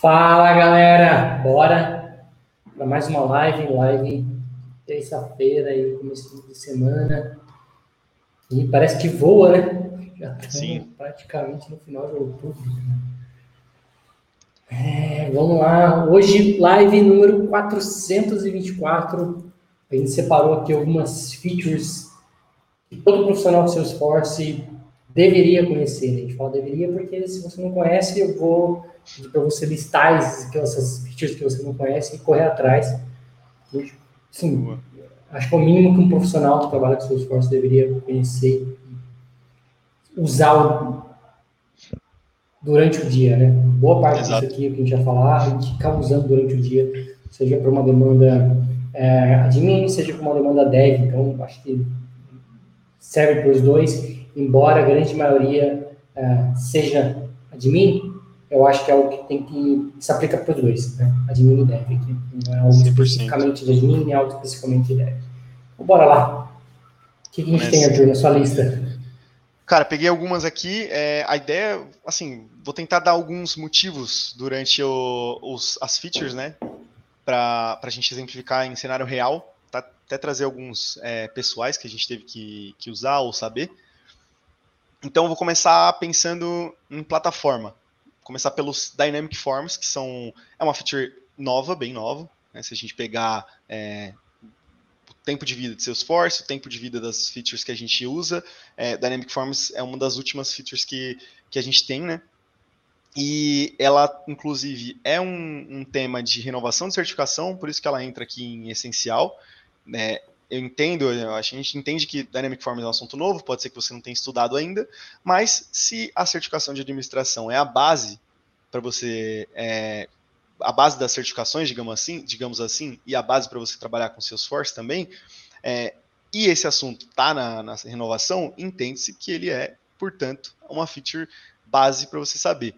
Fala galera, bora para mais uma live, live terça-feira aí, começo de semana. E parece que voa, né? Já estamos praticamente no final de outubro. É, vamos lá, hoje live número 424. A gente separou aqui algumas features que todo profissional do Salesforce deveria conhecer. A gente fala deveria porque se você não conhece, eu vou para você listar essas features que você não conhece e correr atrás. Sim, acho que é o mínimo que um profissional que trabalha com Salesforce deveria conhecer usar durante o dia, né? Boa parte Exato. disso aqui que a gente vai falar, a gente ficar usando durante o dia, seja para uma demanda é, admin, seja para uma demanda dev. Então, acho que serve para os dois embora a grande maioria uh, seja admin, eu acho que é algo que tem que se aplica para os dois, né? Admin e dev. Não é algo 100%. especificamente de admin, nem algo especificamente de dev. Então, bora lá. O que, que a gente Mas... tem, Arthur, na sua lista? Cara, peguei algumas aqui. É, a ideia, assim, vou tentar dar alguns motivos durante o, os, as features, né? Para a gente exemplificar em cenário real. Tá? Até trazer alguns é, pessoais que a gente teve que, que usar ou saber. Então eu vou começar pensando em plataforma. Começar pelos Dynamic Forms, que são é uma feature nova, bem nova. Né? Se a gente pegar é, o tempo de vida de Salesforce, o tempo de vida das features que a gente usa, é, Dynamic Forms é uma das últimas features que, que a gente tem, né? E ela, inclusive, é um, um tema de renovação de certificação, por isso que ela entra aqui em essencial. Né? Eu entendo, a gente entende que Dynamic Forms é um assunto novo, pode ser que você não tenha estudado ainda, mas se a certificação de administração é a base para você, é, a base das certificações, digamos assim, digamos assim, e a base para você trabalhar com Salesforce também, é, e esse assunto está na, na renovação, entende-se que ele é, portanto, uma feature base para você saber.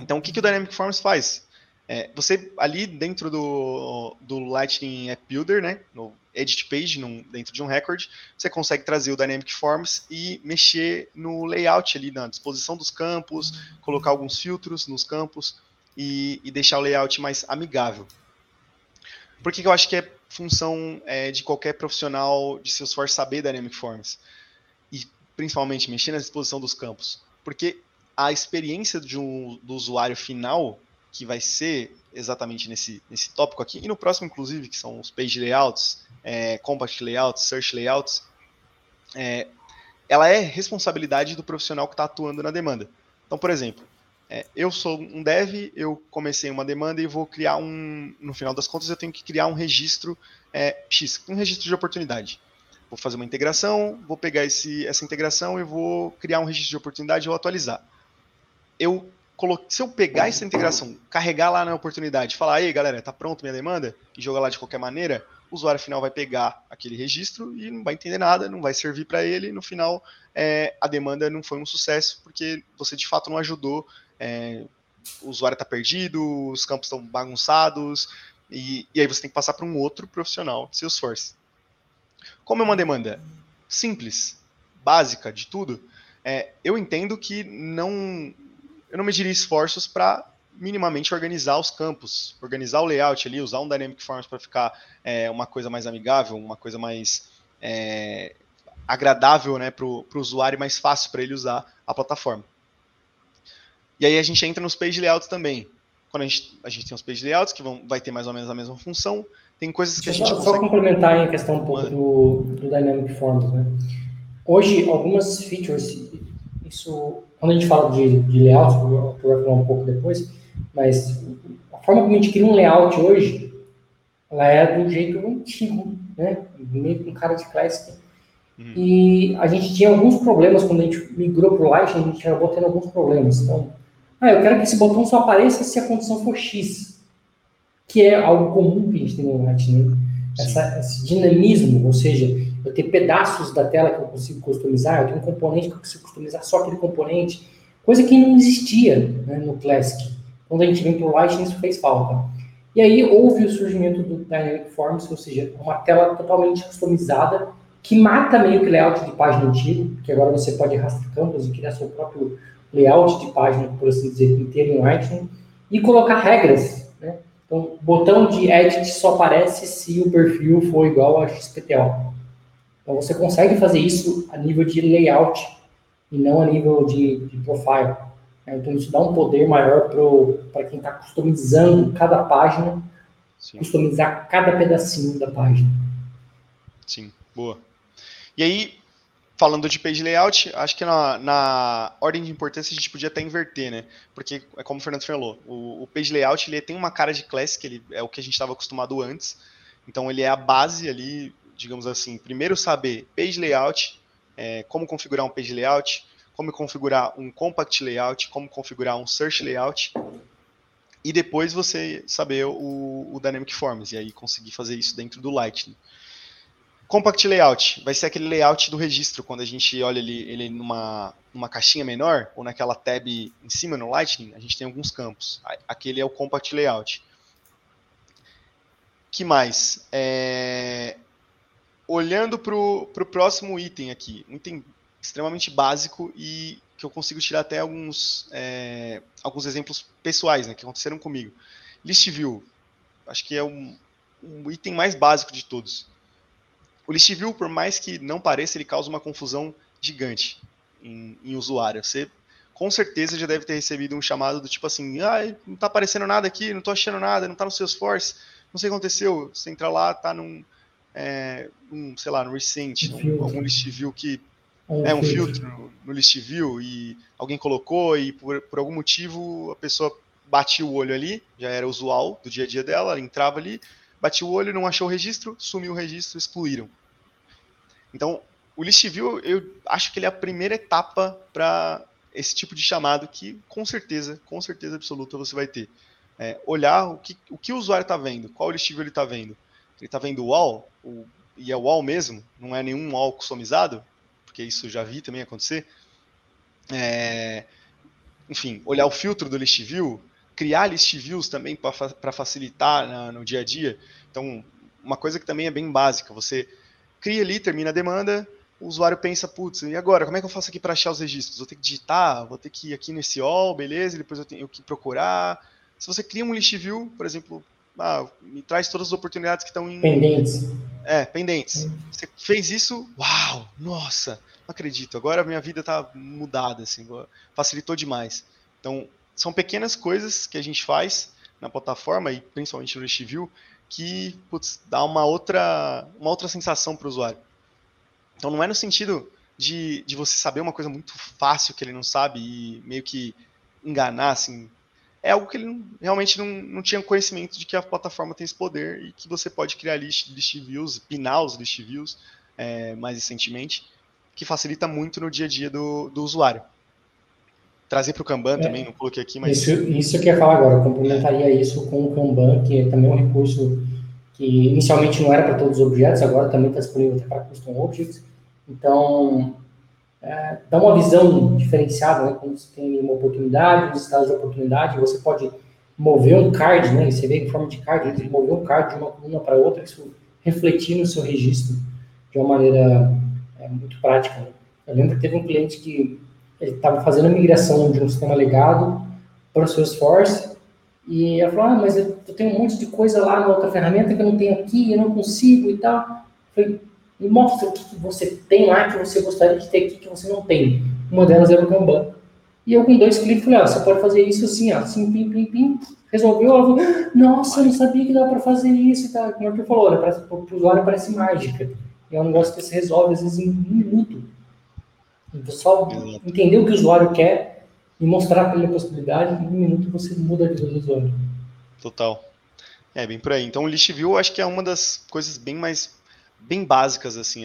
Então, o que, que o Dynamic Forms faz? É, você ali dentro do, do Lightning App Builder, né, no edit page num, dentro de um record, você consegue trazer o Dynamic Forms e mexer no layout ali, na disposição dos campos, colocar alguns filtros nos campos e, e deixar o layout mais amigável. Por que, que eu acho que é função é, de qualquer profissional de Salesforce saber Dynamic Forms? E principalmente mexer na disposição dos campos. Porque a experiência um, do usuário final, que vai ser exatamente nesse, nesse tópico aqui, e no próximo, inclusive, que são os page layouts, é, layouts, search layouts, é, ela é responsabilidade do profissional que está atuando na demanda. Então, por exemplo, é, eu sou um dev, eu comecei uma demanda e vou criar um, no final das contas, eu tenho que criar um registro é, X, um registro de oportunidade. Vou fazer uma integração, vou pegar esse, essa integração e vou criar um registro de oportunidade vou atualizar. Eu se eu pegar essa integração, carregar lá na oportunidade, falar, aí galera, tá pronto minha demanda, e jogar lá de qualquer maneira, o usuário final vai pegar aquele registro e não vai entender nada, não vai servir para ele, no final é, a demanda não foi um sucesso, porque você de fato não ajudou, é, o usuário está perdido, os campos estão bagunçados, e, e aí você tem que passar para um outro profissional de Salesforce. Como é uma demanda simples, básica de tudo, é, eu entendo que não eu não mediria esforços para minimamente organizar os campos, organizar o layout ali, usar um Dynamic Forms para ficar é, uma coisa mais amigável, uma coisa mais é, agradável né, para o usuário e mais fácil para ele usar a plataforma. E aí a gente entra nos page layouts também. Quando a gente, a gente tem os page layouts, que vão, vai ter mais ou menos a mesma função, tem coisas que Deixa a gente só, consegue... Só complementar em questão um pouco do, do Dynamic Forms. Né? Hoje, algumas features isso, quando a gente fala de, de layout, eu vou falar um pouco depois, mas a forma como a gente cria um layout hoje, ela é do jeito antigo, né? Meio com cara de classic. Uhum. E a gente tinha alguns problemas quando a gente migrou para o Lightning, a gente acabou tendo alguns problemas. Então, ah, eu quero que esse botão só apareça se a condição for X, que é algo comum que a gente tem no Lightning. Essa, esse dinamismo, ou seja, eu tenho pedaços da tela que eu consigo customizar, eu tenho um componente que eu consigo customizar só aquele componente, coisa que não existia né, no Classic. Quando a gente vem para o Lightning, isso fez falta. E aí houve o surgimento do Dynamic Forms, ou seja, uma tela totalmente customizada, que mata meio que layout de página antigo, que agora você pode rastrear campos e criar seu próprio layout de página, por assim dizer, inteiro em Lightning. e colocar regras. Né? O botão de edit só aparece se o perfil for igual a XPTO. Então, você consegue fazer isso a nível de layout e não a nível de, de profile. Né? Então, isso dá um poder maior para quem está customizando cada página, Sim. customizar cada pedacinho da página. Sim, boa. E aí, falando de page layout, acho que na, na, ordem de importância a gente podia até inverter, né? Porque, é como o Fernando falou, o, o page layout ele tem uma cara de classe, que ele é o que a gente estava acostumado antes. Então, ele é a base ali, digamos assim, primeiro saber page layout, é, como configurar um page layout, como configurar um compact layout, como configurar um search layout, e depois você saber o, o Dynamic Forms, e aí conseguir fazer isso dentro do Lightning. Compact Layout vai ser aquele layout do registro, quando a gente olha ele, ele numa, numa caixinha menor, ou naquela tab em cima no Lightning, a gente tem alguns campos. Aquele é o Compact Layout. que mais? É... Olhando para o próximo item aqui, um item extremamente básico e que eu consigo tirar até alguns, é, alguns exemplos pessoais né, que aconteceram comigo. List View, acho que é um, um item mais básico de todos. O List View, por mais que não pareça, ele causa uma confusão gigante em, em usuário. Você com certeza já deve ter recebido um chamado do tipo assim, ah, não está aparecendo nada aqui, não estou achando nada, não está no Salesforce, não sei o que aconteceu. Você entra lá, está num, é, um, sei lá, no Recent, um, algum list view que um é um filtro, filtro no list view e alguém colocou e por, por algum motivo a pessoa batia o olho ali, já era usual do dia a dia dela, ela entrava ali, batia o olho, não achou o registro, sumiu o registro, excluíram. Então, o list view, eu acho que ele é a primeira etapa para esse tipo de chamado que, com certeza, com certeza absoluta, você vai ter. É, olhar o que, o que o usuário está vendo, qual list view ele está vendo. Ele está vendo o wall, o, e é o wall mesmo, não é nenhum wall customizado, porque isso já vi também acontecer. É, enfim, olhar o filtro do list view, criar list views também para facilitar na, no dia a dia. Então, uma coisa que também é bem básica, você cria ali, termina a demanda, o usuário pensa, putz, e agora, como é que eu faço aqui para achar os registros? Vou ter que digitar, vou ter que ir aqui nesse all, beleza, depois eu tenho que procurar. Se você cria um list view, por exemplo, ah, me traz todas as oportunidades que estão em... Pendentes. É, pendentes. Você fez isso, uau, nossa, não acredito, agora a minha vida está mudada, assim, facilitou demais. Então, são pequenas coisas que a gente faz na plataforma e principalmente no view que putz, dá uma outra, uma outra sensação para o usuário. Então não é no sentido de, de você saber uma coisa muito fácil que ele não sabe e meio que enganar, assim. É algo que ele não, realmente não, não tinha conhecimento de que a plataforma tem esse poder e que você pode criar list, list views, pinar os list views é, mais recentemente, que facilita muito no dia a dia do, do usuário. Trazer para o Kanban é, também, não coloquei aqui, mas. Isso, isso eu queria falar agora, complementaria isso com o Kanban, que é também um recurso que inicialmente não era para todos os objetos, agora também está disponível para custom objects. Então, é, dá uma visão diferenciada, né? Quando você tem uma oportunidade, um estado de oportunidade, você pode mover um card, né? Você vê em forma de card, mover um card de uma coluna para outra, isso refletir no seu registro de uma maneira é, muito prática. Né? Eu lembro que teve um cliente que ele estava fazendo a migração de um sistema legado para o Salesforce, e ela falou, ah, mas eu, tenho um monte de coisa lá na outra ferramenta que eu não tenho aqui, eu não consigo e tal. Eu falei, me mostra o que, que, você tem lá que você gostaria de ter aqui que você não tem. Uma delas era o Kanban. E eu com dois cliques falei, ah, você pode fazer isso assim, ó, assim, pim, pim, pim. Resolveu, ela falou, nossa, eu não sabia que dava para fazer isso e tal. Como é que falou, para o usuário parece mágica. E é um negócio que se resolve, às vezes, em um minuto. O pessoal entender o que o usuário quer e mostrar para ele a possibilidade, em um minuto você muda a vida do usuário. Total. É, bem por aí. Então, o list view acho que é uma das coisas bem mais bem básicas assim.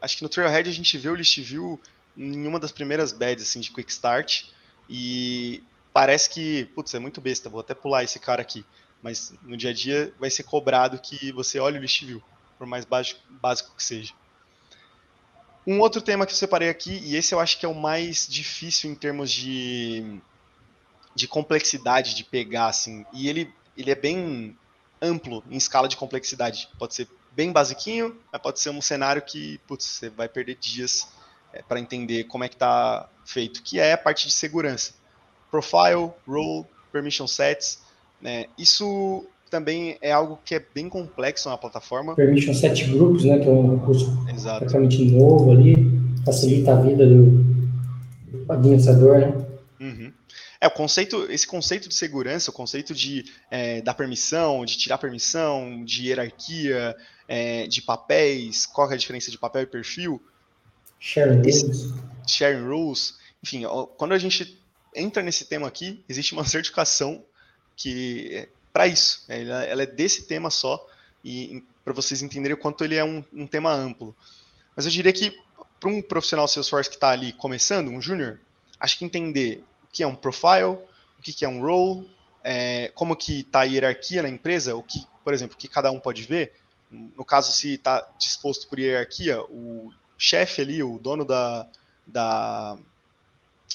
Acho que no Trailhead a gente vê o list view em uma das primeiras beds assim de quick start e parece que, putz, é muito besta, vou até pular esse cara aqui, mas no dia a dia vai ser cobrado que você olhe o list view, por mais básico, básico que seja. Um outro tema que eu separei aqui, e esse eu acho que é o mais difícil em termos de, de complexidade de pegar, assim, e ele, ele é bem amplo em escala de complexidade. Pode ser bem basiquinho, mas pode ser um cenário que putz, você vai perder dias é, para entender como é que está feito, que é a parte de segurança. Profile, role, permission sets, É, isso também é algo que é bem complexo na plataforma. Permission set grupos, né, que é um recurso praticamente novo ali, facilita a vida do, do administrador, né? Uhum. É, o conceito, esse conceito de segurança, o conceito de é, dar permissão, de tirar permissão, de hierarquia, é, de papéis, qual é a diferença de papel e perfil? Sharing rules. Sharing rules. Enfim, quando a gente entra nesse tema aqui, existe uma certificação que para isso. Ela, ela, é desse tema só, e para vocês entenderem o quanto ele é um, um tema amplo. Mas eu diria que para um profissional Salesforce que está ali começando, um júnior, acho que entender o que é um profile, o que é um role, é, como que está a hierarquia na empresa, o que, por exemplo, o que cada um pode ver. No caso, se está disposto por hierarquia, o chefe ali, o dono da, da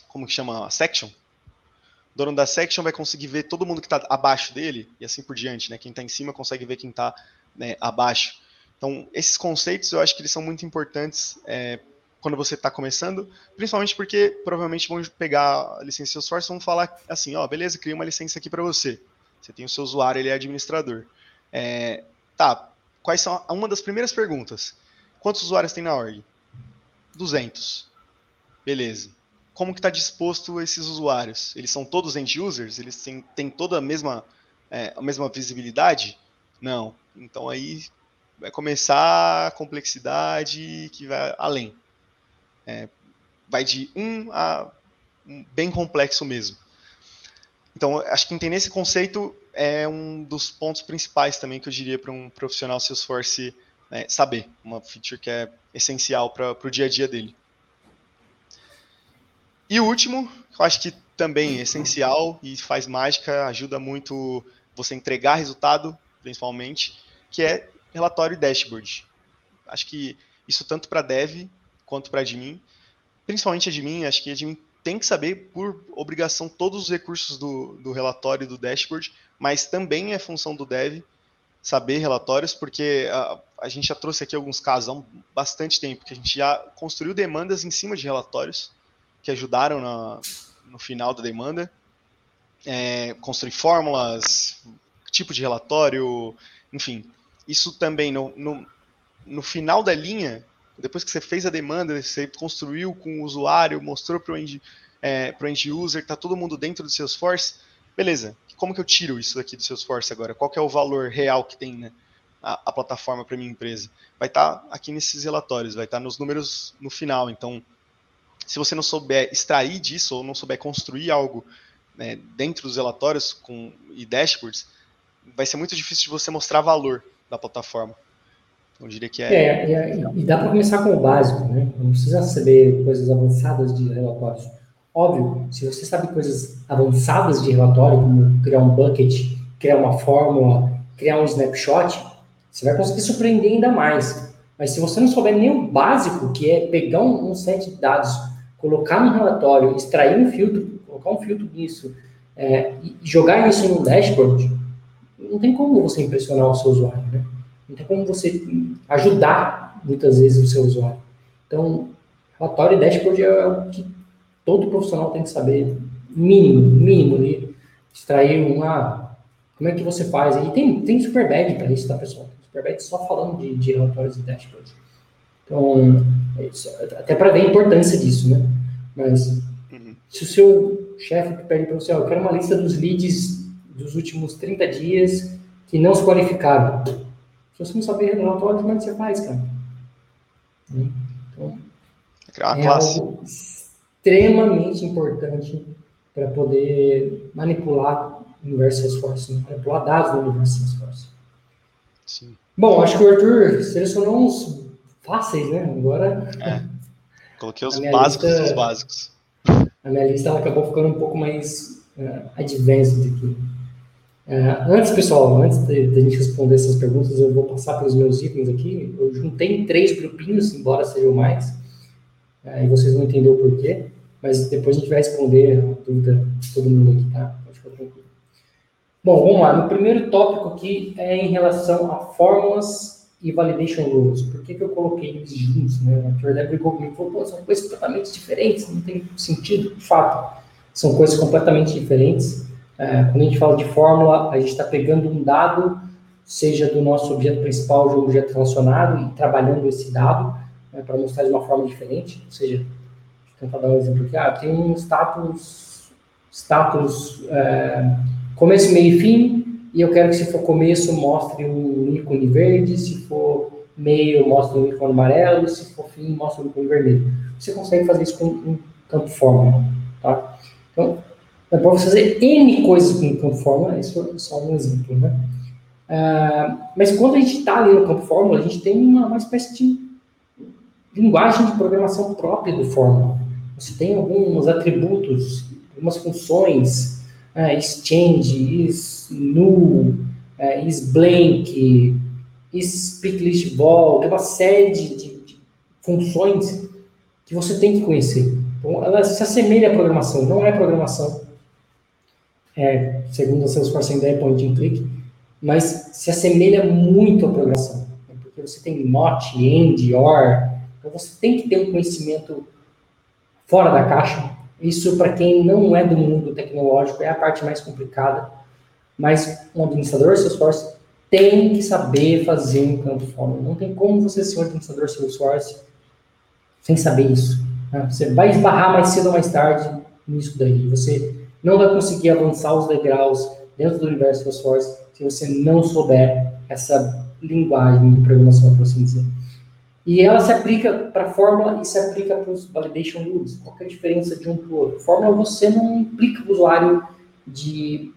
como que chama, section, o dono da section vai conseguir ver todo mundo que está abaixo dele e assim por diante, né? Quem está em cima consegue ver quem está né, abaixo. Então, esses conceitos eu acho que eles são muito importantes é, quando você está começando, principalmente porque provavelmente vão pegar a licença Salesforce e vão falar assim, ó, beleza, criei uma licença aqui para você. Você tem o seu usuário, ele é administrador. É, tá, quais são uma das primeiras perguntas? Quantos usuários tem na org? 200. Beleza. Como que está disposto esses usuários? Eles são todos end users? Eles têm, têm toda a mesma, é, a mesma visibilidade? Não. Então aí vai começar a complexidade que vai além. É, vai de um a um bem complexo mesmo. Então, acho que entender esse conceito é um dos pontos principais também que eu diria para um profissional Salesforce é, saber. Uma feature que é essencial para o dia a dia dele. E o último, eu acho que também é essencial e faz mágica, ajuda muito você entregar resultado, principalmente, que é relatório e dashboard. Acho que isso tanto para dev quanto para admin. Principalmente admin, acho que admin tem que saber, por obrigação, todos os recursos do, do relatório e do dashboard, mas também é função do dev saber relatórios, porque a, a gente já trouxe aqui alguns casos há um, bastante tempo, que a gente já construiu demandas em cima de relatórios que ajudaram na, no final da demanda. É, construir fórmulas, tipo de relatório, enfim. Isso também no, no, no final da linha depois que você fez a demanda, você construiu com o usuário, mostrou para o end, é, end user, está todo mundo dentro do Salesforce, beleza. Como que eu tiro isso daqui do Salesforce agora? Qual é o valor real que tem né, a, a plataforma para minha empresa? Vai estar tá aqui nesses relatórios, vai estar tá nos números no final. Então, se você não souber extrair disso ou não souber construir algo né, dentro dos relatórios com, e dashboards, vai ser muito difícil de você mostrar valor da plataforma. Eu diria que é. É, é e dá para começar com o básico, né? Não precisa saber coisas avançadas de relatórios. Óbvio, se você sabe coisas avançadas de relatório, como criar um bucket, criar uma fórmula, criar um snapshot, você vai conseguir surpreender ainda mais. Mas se você não souber nem o básico, que é pegar um, um set de dados, colocar no relatório, extrair um filtro, colocar um filtro nisso, é, e jogar isso no dashboard, não tem como você impressionar o seu usuário, né? Não tem como você ajudar, muitas vezes, o seu usuário. Então, relatório e dashboard é o que todo profissional tem que saber, mínimo, mínimo, ali, extrair um, ah, como é que você faz? E tem, tem Superbad para isso, tá, pessoal? Superbad só falando de, de relatórios e dashboards. Então, é até para ver a importância disso, né? Mas, uhum. se o seu chefe pede para você, ó, eu quero uma lista dos leads dos últimos 30 dias que não se qualificaram. Se você não saber relatório, como é que você faz, cara? Então, é algo extremamente importante para poder manipular o universo Salesforce, né? manipular dados do universo Salesforce. Sim. Bom, acho que o Arthur selecionou uns fáceis, né? Agora. É. Coloquei os básicos lista, dos básicos. A minha lista ela acabou ficando um pouco mais uh, advanced aqui. Uh, antes, pessoal, antes de, de, a gente responder essas perguntas, eu vou passar pelos meus itens aqui. Eu juntei três grupinhos, embora sejam mais, uh, e vocês vão entender o porquê, mas depois a gente vai responder a dúvida de todo mundo aqui, tá? Pode ficar tranquilo. Bom, vamos lá. No primeiro tópico aqui é em relação a fórmulas e validation rules. Por que, que eu coloquei eles juntos? Né? A Arthur brigou comigo falou, Pô, são coisas completamente diferentes, não tem sentido. De fato, são coisas completamente diferentes. É, quando a gente fala de fórmula, a gente está pegando um dado, seja do nosso objeto principal ou objeto relacionado, e trabalhando esse dado né, para mostrar de uma forma diferente. Ou seja, tentar dar um exemplo aqui. Ah, tem um status, status é, começo, meio e fim, e eu quero que se for começo mostre um ícone verde, se for meio mostre um ícone amarelo, se for fim mostre um ícone vermelho. Você consegue fazer isso com um campo fórmula, tá? Então, é para você fazer N coisas com o campo fórmula, isso é só um exemplo, né? Uh, mas quando a gente está ali no campo fórmula, a gente tem uma, uma espécie de linguagem de programação própria do fórmula. Você tem alguns atributos, algumas funções, uh, exchange, is null, uh, is blank, is speak list ball, tem uma série de, de, de funções que você tem que conhecer. Então, ela se assemelha à programação, não é programação, é, segundo a Salesforce ainda é point and click, mas se assemelha muito à programação, né? porque você tem not, end, or, então você tem que ter um conhecimento fora da caixa. Isso, para quem não é do mundo tecnológico, é a parte mais complicada, mas um administrador Salesforce tem que saber fazer um campo fórmula. Não tem como você ser um administrador Salesforce sem saber isso. Né? Você vai esbarrar mais cedo ou mais tarde nisso daí. Você não vai conseguir avançar os degraus dentro do universo Salesforce se você não souber essa linguagem de programação, por assim dizer. E ela se aplica para a fórmula e se aplica para os validation rules. Qual é a diferença de um para o outro? Fórmula você não implica o usuário de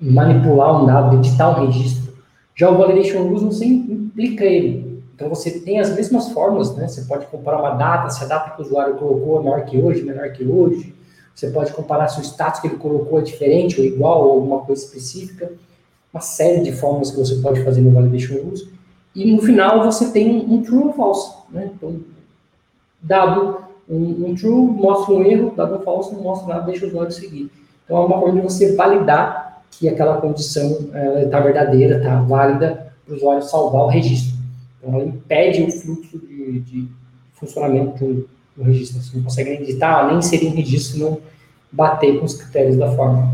manipular um dado, editar um registro. Já o validation rules você implica ele. Então você tem as mesmas fórmulas, né? Você pode comparar uma data, se a data que o usuário colocou é maior que hoje, menor que hoje. Você pode comparar se o status que ele colocou é diferente ou igual ou alguma coisa específica. Uma série de fórmulas que você pode fazer no validation rules. E no final você tem um, true ou false, né? Então, dado um, um, true mostra um erro, dado um false não mostra nada, deixa o usuário seguir. Então é uma forma de você validar que aquela condição está verdadeira, está válida para o usuário salvar o registro. Então, ela impede o fluxo de, de funcionamento do, do, registro. Você não consegue nem editar, nem inserir um registro se não bater com os critérios da forma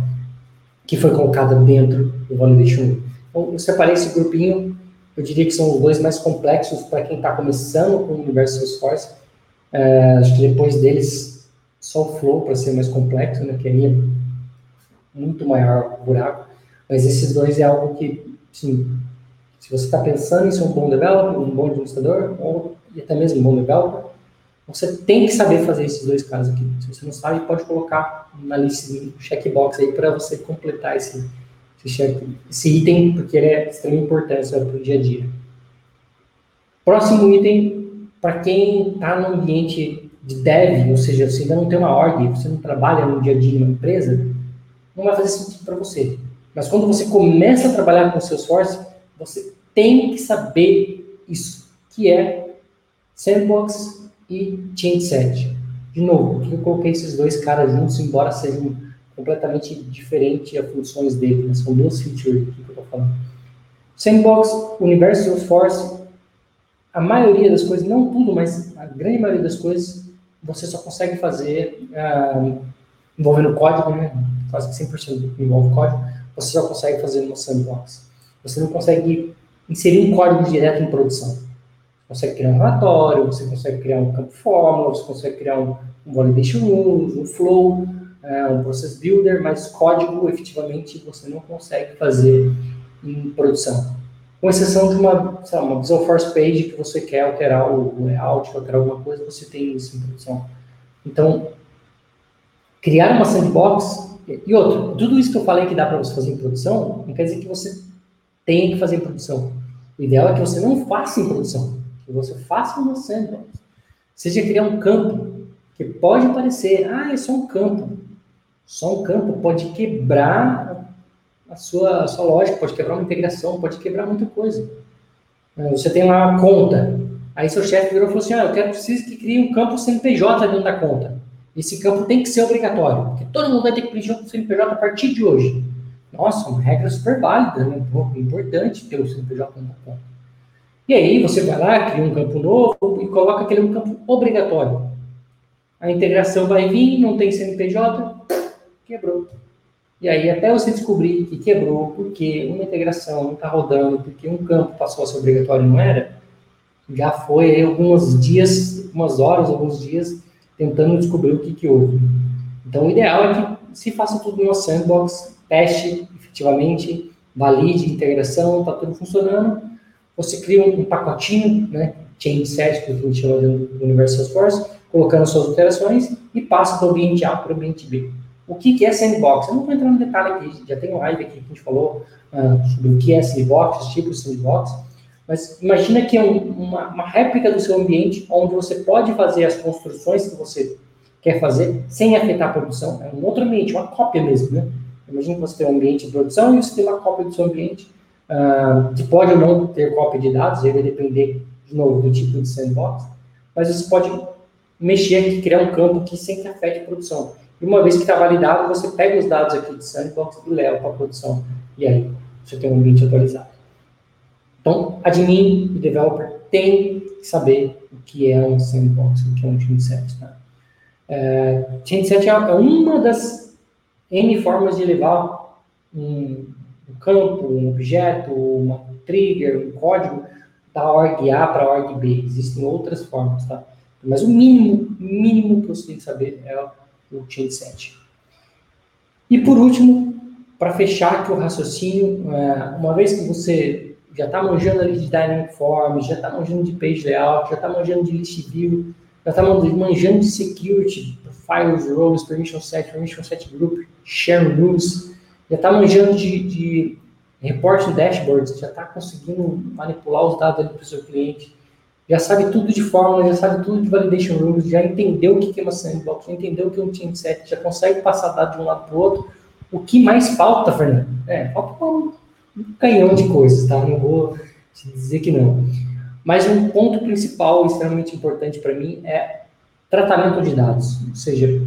que foi colocada dentro do validation. Então, eu separei esse grupinho, eu diria que são os dois mais complexos para quem está começando com o universo Salesforce. É, acho que depois deles, só o Flow para ser mais complexo, né, é muito maior o buraco. Mas esses dois é algo que, sim, se você está pensando em ser um bom developer, um bom administrador, ou até mesmo um bom developer, você tem que saber fazer esses dois casos aqui. Se você não sabe, pode colocar na lista de checkbox aí para você completar esse, esse, item, porque ele é extremamente importante para o dia a dia. Próximo item, para quem está no ambiente de dev, ou seja, você ainda não tem uma org, você não trabalha no dia a dia em uma empresa, não vai fazer sentido para você. Mas quando você começa a trabalhar com o Salesforce, você tem que saber isso, que é sandbox e change set. De novo, eu coloquei esses dois caras juntos, embora sejam completamente diferentes as funções dele, né? são duas features que eu estou falando. Sandbox, universo Salesforce, a maioria das coisas, não tudo, mas a grande maioria das coisas, você só consegue fazer uh, envolvendo código, né? quase que 100% envolve código, você só consegue fazer no sandbox. Você não consegue inserir um código direto em produção. Você consegue criar um relatório, você consegue criar um campo fórmula, você consegue criar um, um validation rules, um flow, é, um process builder, mas código efetivamente você não consegue fazer em produção. Com exceção de uma, sei lá, uma Visual Force Page que você quer alterar o layout, alterar alguma coisa, você tem isso em produção. Então, criar uma sandbox e outro, tudo isso que eu falei que dá para você fazer em produção, não quer dizer que você tem que fazer em produção. O ideal é que você não faça em produção, que você faça no sandbox. Seja criar um campo, que pode parecer, ah, é só um campo. Só um campo pode quebrar a sua, a sua lógica, pode quebrar uma integração, pode quebrar muita coisa. É, você tem lá uma conta, aí seu chefe virou e falou assim, ah, eu quero preciso que crie um campo CNPJ dentro da conta. Esse campo tem que ser obrigatório, porque todo mundo vai ter que preencher o CNPJ a partir de hoje. Nossa, uma regra super válida, né? Pô, importante ter o CNPJ na conta. E aí você vai lá, cria um campo novo e coloca aquele um campo obrigatório. A integração vai vir, não tem CNPJ, quebrou. E aí, até você descobrir que quebrou, porque uma integração não está rodando, porque um campo passou a ser obrigatório e não era, já foi aí alguns dias, umas horas, alguns dias, tentando descobrir o que, que houve. Então, o ideal é que se faça tudo no sandbox, teste efetivamente, valide a integração, está tudo funcionando. Você cria um, pacotinho, né, change set, que a gente chama do universo Salesforce, colocando suas alterações e passa para o ambiente A para o ambiente B. O que, que é sandbox? Eu não vou entrar no detalhe aqui, já tem live aqui que a gente falou uh, sobre o que é sandbox, os tipos de sandbox, mas imagina que é um, uma, uma réplica do seu ambiente onde você pode fazer as construções que você quer fazer sem afetar a produção. É um outro ambiente, uma cópia mesmo, né? Imagina que você tem um ambiente de produção e você tem uma cópia do seu ambiente, uh, que pode ou não ter cópia de dados, aí vai depender, de novo, do tipo de sandbox, mas você pode mexer aqui, criar um campo que sem que afete a produção. E uma vez que está validado, você pega os dados aqui de sandbox e leva para a produção. E aí, você tem um ambiente atualizado. Então, admin e developer tem que saber o que é um sandbox, o que é um change set. Tá? É, é uma das N formas de levar um, um campo, um objeto, uma trigger, um código da org A para a org B. Existem outras formas, tá? Mas o mínimo, mínimo que você tem que saber é o change set. E por último, para fechar aqui o raciocínio, é, uma vez que você já está manjando ali de Dynamic Forms, já está manjando de Page Layout, já está manjando de List View, já está manjando de Security, Files, Roles, Permission Set, Permission Set Group, Share Rules, já está manjando de, de Dashboards, já está conseguindo manipular os dados para o seu cliente, já sabe tudo de fórmula, já sabe tudo de validation rules, já entendeu o que é uma sandbox, já entendeu o que é um change set, já consegue passar dados de um lado para o outro. O que mais falta, Fernando? É, falta um, um canhão de coisas, tá? Não vou te dizer que não. Mas um ponto principal, extremamente importante para mim, é tratamento de dados, ou seja,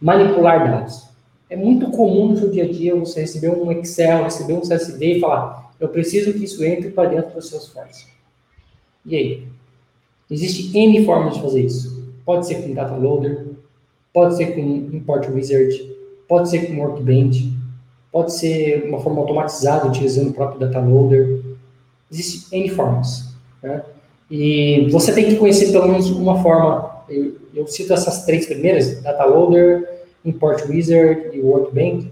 manipular dados. É muito comum no seu dia a dia você receber um Excel, receber um CSV e falar, eu preciso que isso entre para dentro do Salesforce. E aí? Existe N formas de fazer isso. Pode ser com Data Loader, pode ser com Import Wizard, pode ser com Workbench, pode ser uma forma automatizada utilizando o próprio Data Loader. Existem N formas. Né? E você tem que conhecer pelo menos uma forma. Eu, eu cito essas três primeiras: Data Loader, Import Wizard e Workbench,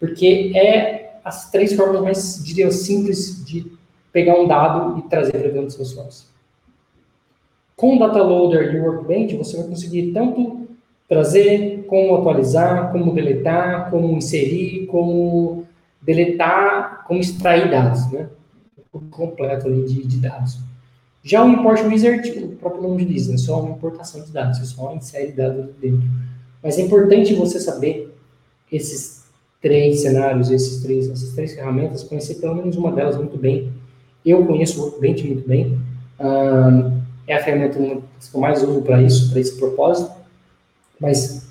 porque é as três formas mais, diria simples de pegar um dado e trazer para dentro do seu source. Com o Data Loader e o Workbench, você vai conseguir tanto trazer, como atualizar, como deletar, como inserir, como deletar, como extrair dados, né? O completo ali de, de, dados. Já o Import Wizard, o próprio nome diz, é só uma importação de dados, você só insere dados dentro. Mas é importante você saber esses três cenários, esses três, essas três ferramentas, conhecer pelo menos uma delas muito bem. Eu conheço o Workbench muito bem. Um, é a ferramenta que eu mais uso para isso, para esse propósito. Mas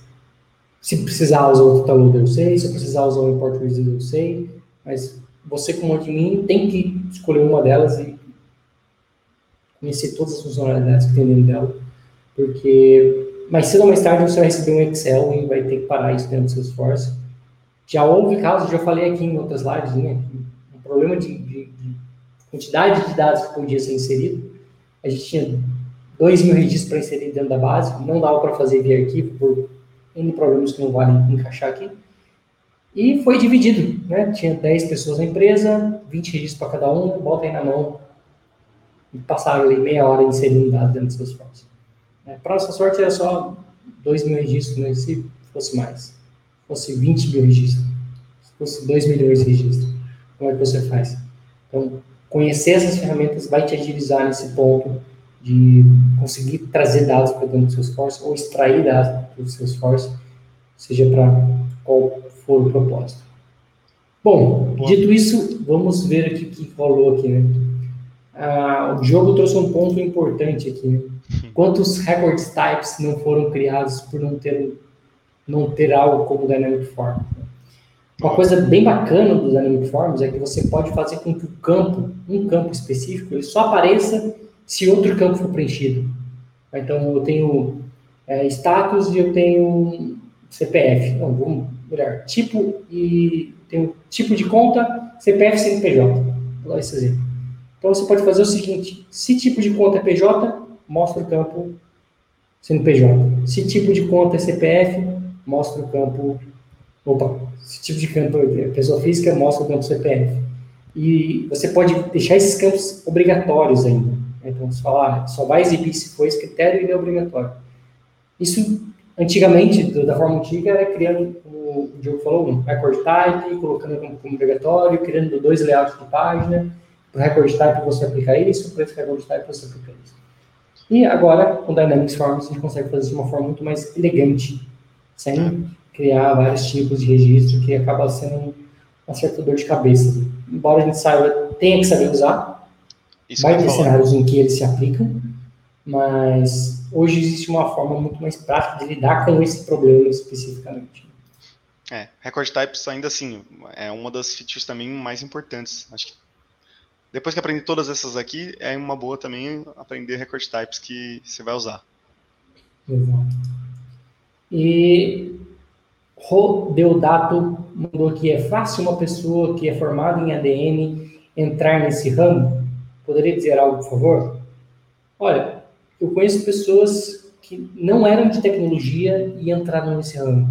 se precisar usar o Tutaluda, eu sei. Se precisar usar o Import Wizard, eu sei. Mas você, como admin, tem que escolher uma delas e conhecer todas as funcionalidades que tem dentro dela. Porque mais cedo ou mais tarde você vai receber um Excel e vai ter que parar isso dentro do seu esforço. Já houve casos, já falei aqui em outras lives, né? Um problema de, de, de quantidade de dados que podia ser inserido a gente tinha 2 mil registros para inserir dentro da base, não dava para fazer via arquivo por N problemas que não valem encaixar aqui. E foi dividido, né? Tinha 10 pessoas na empresa, 20 registros para cada um, bota aí na mão. E passaram ali meia hora inserindo dados dentro dos seus forms. É, para nossa sorte era só 2 mil registros, né? se fosse mais. Se fosse 20 mil registros, se fosse 2 milhões de registros, como é que você faz? Então, conhecer essas ferramentas vai te agilizar nesse ponto de conseguir trazer dados para dentro do seu esforço ou extrair dados do seu esforço, seja para qual for o propósito. Bom, dito isso, vamos ver aqui o que rolou aqui, né? Ah, o jogo trouxe um ponto importante aqui, né? Quantos record types não foram criados por não ter, não ter algo como Dynamic Form? Uma coisa bem bacana dos Dynamic Forms é que você pode fazer com que o campo, um campo específico, ele só apareça se outro campo for preenchido. Então, eu tenho é, status e eu tenho CPF. Não, vamos, melhor, tipo e um tipo de conta, CPF, CNPJ. Vou dar esse exemplo. Então você pode fazer o seguinte: se tipo de conta é PJ, mostra o campo CNPJ. Se tipo de conta é CPF, mostra o campo. Opa, se tipo de campo é pessoa física, mostra o campo CPF. E você pode deixar esses campos obrigatórios ainda. Né? Então, você falar, só vai exibir se for esse critério e ele é obrigatório. Isso, antigamente, da forma antiga, era criando, o Diogo falou, um record type, colocando como, como obrigatório, criando dois layouts de página. Para o record type você aplica isso, para esse record type você aplica isso. E agora, com Dynamics Forms, a gente consegue fazer isso de uma forma muito mais elegante, sem criar vários tipos de registro, que acaba sendo uma certa dor de cabeça. Embora a gente saiba, tenha que saber usar, isso vai ter cenários em que eles se aplicam, mas hoje existe uma forma muito mais prática de lidar com esse problema especificamente. É, record types ainda assim é uma das features também mais importantes. Acho que depois que aprender todas essas aqui, é uma boa também aprender record types que você vai usar. Exato. E Deodato mandou que é fácil uma pessoa que é formada em ADM entrar nesse ramo? Poderia dizer algo, por favor? Olha, eu conheço pessoas que não eram de tecnologia e entraram nesse ramo.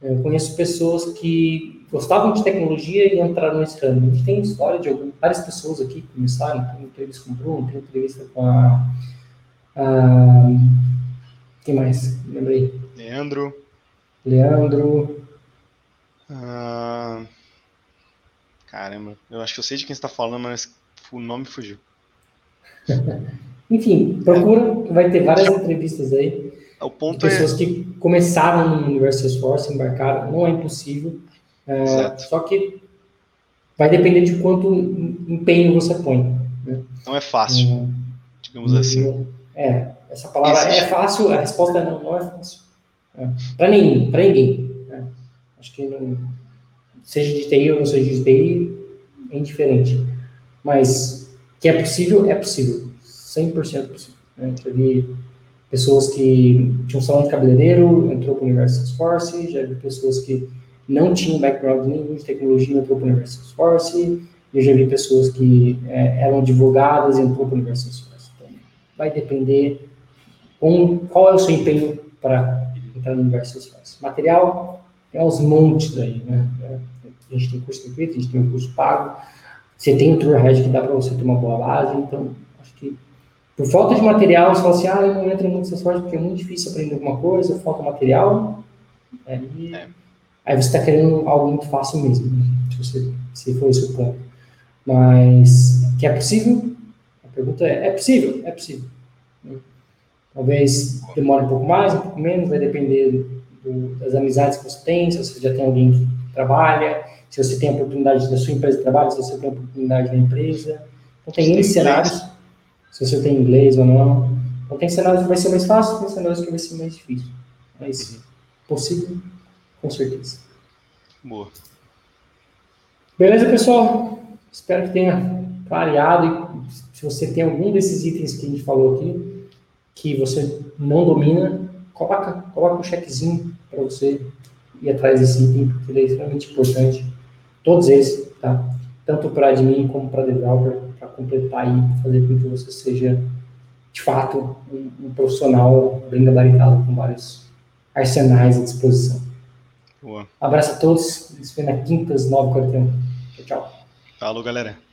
Eu conheço pessoas que gostavam de tecnologia e entraram nesse ramo. A gente tem história de algumas, várias pessoas aqui que começaram, tem entrevista com o Bruno, tem entrevista com a, a quem mais? Lembrei. Leandro. Leandro. Ah, caramba, eu acho que eu sei de quem está falando, mas o nome fugiu. Enfim, procura, vai ter várias entrevistas aí. O ponto pessoas é... que começaram no universo Salesforce, embarcaram, não é impossível. É, só que vai depender de quanto empenho você põe. Né? Não é fácil, é, digamos assim. É, essa palavra Existe. é fácil, a resposta é não, não é fácil. É. Para ninguém, para ninguém. Né? Acho que não, seja de TI ou não seja de TI, é indiferente. Mas que é possível, é possível. 100% possível. Né? Já vi pessoas que tinham salão de cabeleireiro, entrou para o universo Salesforce, já vi pessoas que não tinham background nenhum de tecnologia, entrou para o universo Salesforce, eu já vi pessoas que é, eram advogadas e entrou para o universo Salesforce. Então, vai depender qual é o seu empenho para no universo Salesforce. Material, tem aos montes aí, né? A gente tem curso gratuito, a gente tem um curso pago, você tem o Tourhead que dá para você ter uma boa base, então acho que por falta de material, você fala assim, ah, eu não entro muito Salesforce porque é muito difícil aprender alguma coisa, falta material, aí, é. aí você está querendo algo muito fácil mesmo, né? se, você, se for esse o ponto. Mas que é possível? A pergunta é, é possível? É possível. Talvez demore um pouco mais, um pouco menos, vai depender do, das amizades que você tem, se você já tem alguém que trabalha, se você tem a oportunidade da sua empresa de trabalho, se você tem a oportunidade da empresa. Então, tem N cenários, se você tem inglês ou não. Então, tem cenários que vai ser mais fácil, tem cenários que vai ser mais difícil. Mas, uhum. possível, com certeza. Boa. Beleza, pessoal? Espero que tenha clareado. E se você tem algum desses itens que a gente falou aqui, que você não domina, coloca, coloca um checkzinho para você ir atrás desse item, porque ele é extremamente importante. Todos eles, tá? Tanto para admin como para developer, para completar e fazer com que você seja, de fato, um, um profissional bem gabaritado com vários arsenais à disposição. Boa. Abraço a todos. Se vê na quintas, 9h41. Tchau, tchau. Falou, galera.